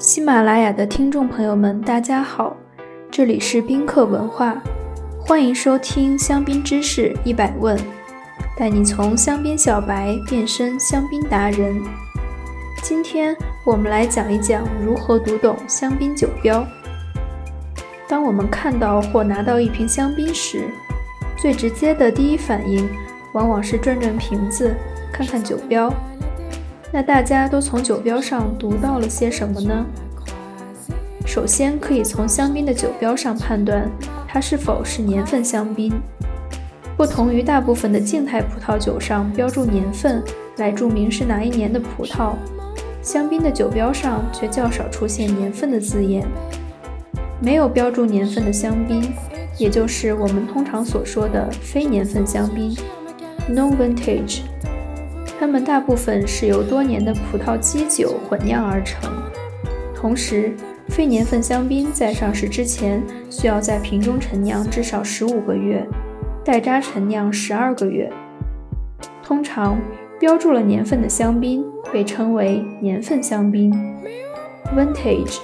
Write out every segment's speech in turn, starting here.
喜马拉雅的听众朋友们，大家好，这里是宾客文化，欢迎收听香槟知识一百问，带你从香槟小白变身香槟达人。今天我们来讲一讲如何读懂香槟酒标。当我们看到或拿到一瓶香槟时，最直接的第一反应往往是转转瓶子，看看酒标。那大家都从酒标上读到了些什么呢？首先可以从香槟的酒标上判断它是否是年份香槟。不同于大部分的静态葡萄酒上标注年份来注明是哪一年的葡萄，香槟的酒标上却较少出现年份的字眼。没有标注年份的香槟，也就是我们通常所说的非年份香槟 （non-vintage）。它们大部分是由多年的葡萄基酒混酿而成。同时，非年份香槟在上市之前需要在瓶中陈酿至少十五个月，待渣陈酿十二个月。通常，标注了年份的香槟被称为年份香槟 （vintage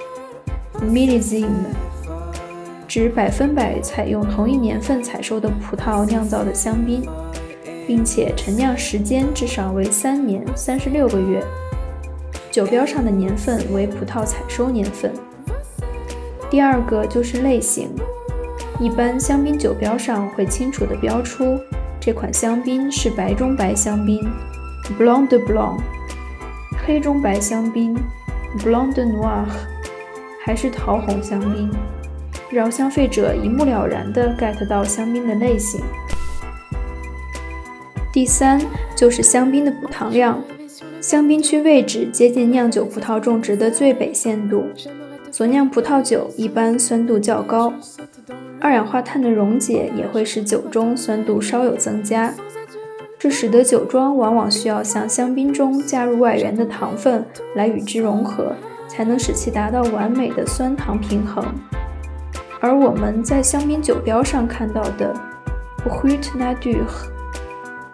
millésime），指百分百采用同一年份采收的葡萄酿造的香槟。并且陈酿时间至少为三年三十六个月，酒标上的年份为葡萄采收年份。第二个就是类型，一般香槟酒标上会清楚地标出这款香槟是白中白香槟 （Blanc de Blanc），黑中白香槟 （Blanc de Noir），还是桃红香槟，让消费者一目了然地 get 到香槟的类型。第三就是香槟的补糖量，香槟区位置接近酿酒葡萄种植的最北限度，所酿葡萄酒一般酸度较高，二氧化碳的溶解也会使酒中酸度稍有增加，这使得酒庄往往需要向香槟中加入外源的糖分来与之融合，才能使其达到完美的酸糖平衡。而我们在香槟酒标上看到的 b u t Nadur。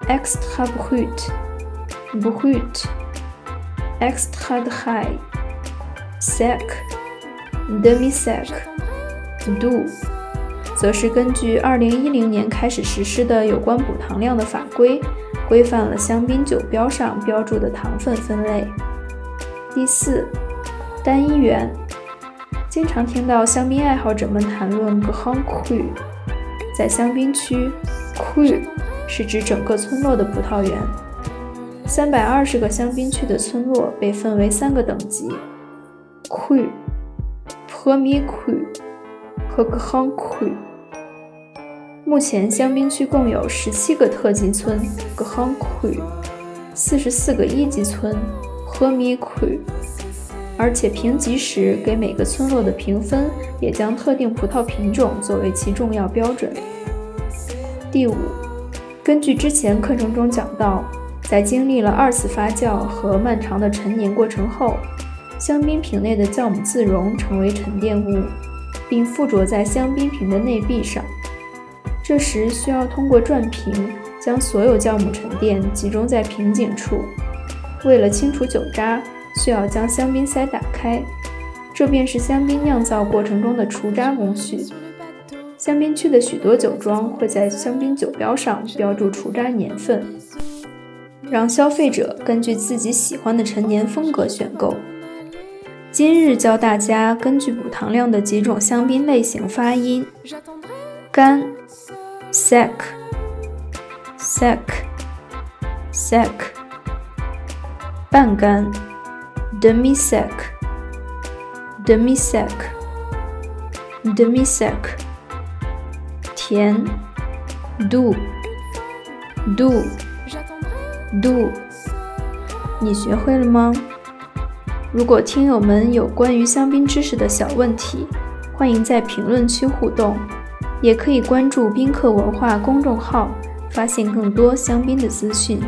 Extra brut，brut，extra dry，sec，demi sec，dou，则是根据2010年开始实施的有关补糖量的法规，规范了香槟酒标上标注的糖分分类。第四，单一园，经常听到香槟爱好者们谈论 g r a n Cru，在香槟区，Cru。是指整个村落的葡萄园。三百二十个香槟区的村落被分为三个等级：cru、p r e m i e cru 和 Grand Cru。目前香槟区共有十七个特级村 Grand Cru，四十四个一级村 p r e m i e cru） 而且评级时给每个村落的评分也将特定葡萄品种作为其重要标准。第五。根据之前课程中讲到，在经历了二次发酵和漫长的陈年过程后，香槟瓶内的酵母自溶成为沉淀物，并附着在香槟瓶的内壁上。这时需要通过转瓶将所有酵母沉淀集中在瓶颈处。为了清除酒渣，需要将香槟塞打开，这便是香槟酿造过程中的除渣工序。香槟区的许多酒庄会在香槟酒标上标注除渣年份，让消费者根据自己喜欢的陈年风格选购。今日教大家根据补糖量的几种香槟类型发音：干 （sec），sec，sec；半干 （demi-sec），demi-sec，demi-sec。甜，do，do，do，你学会了吗？如果听友们有关于香槟知识的小问题，欢迎在评论区互动，也可以关注宾客文化公众号，发现更多香槟的资讯。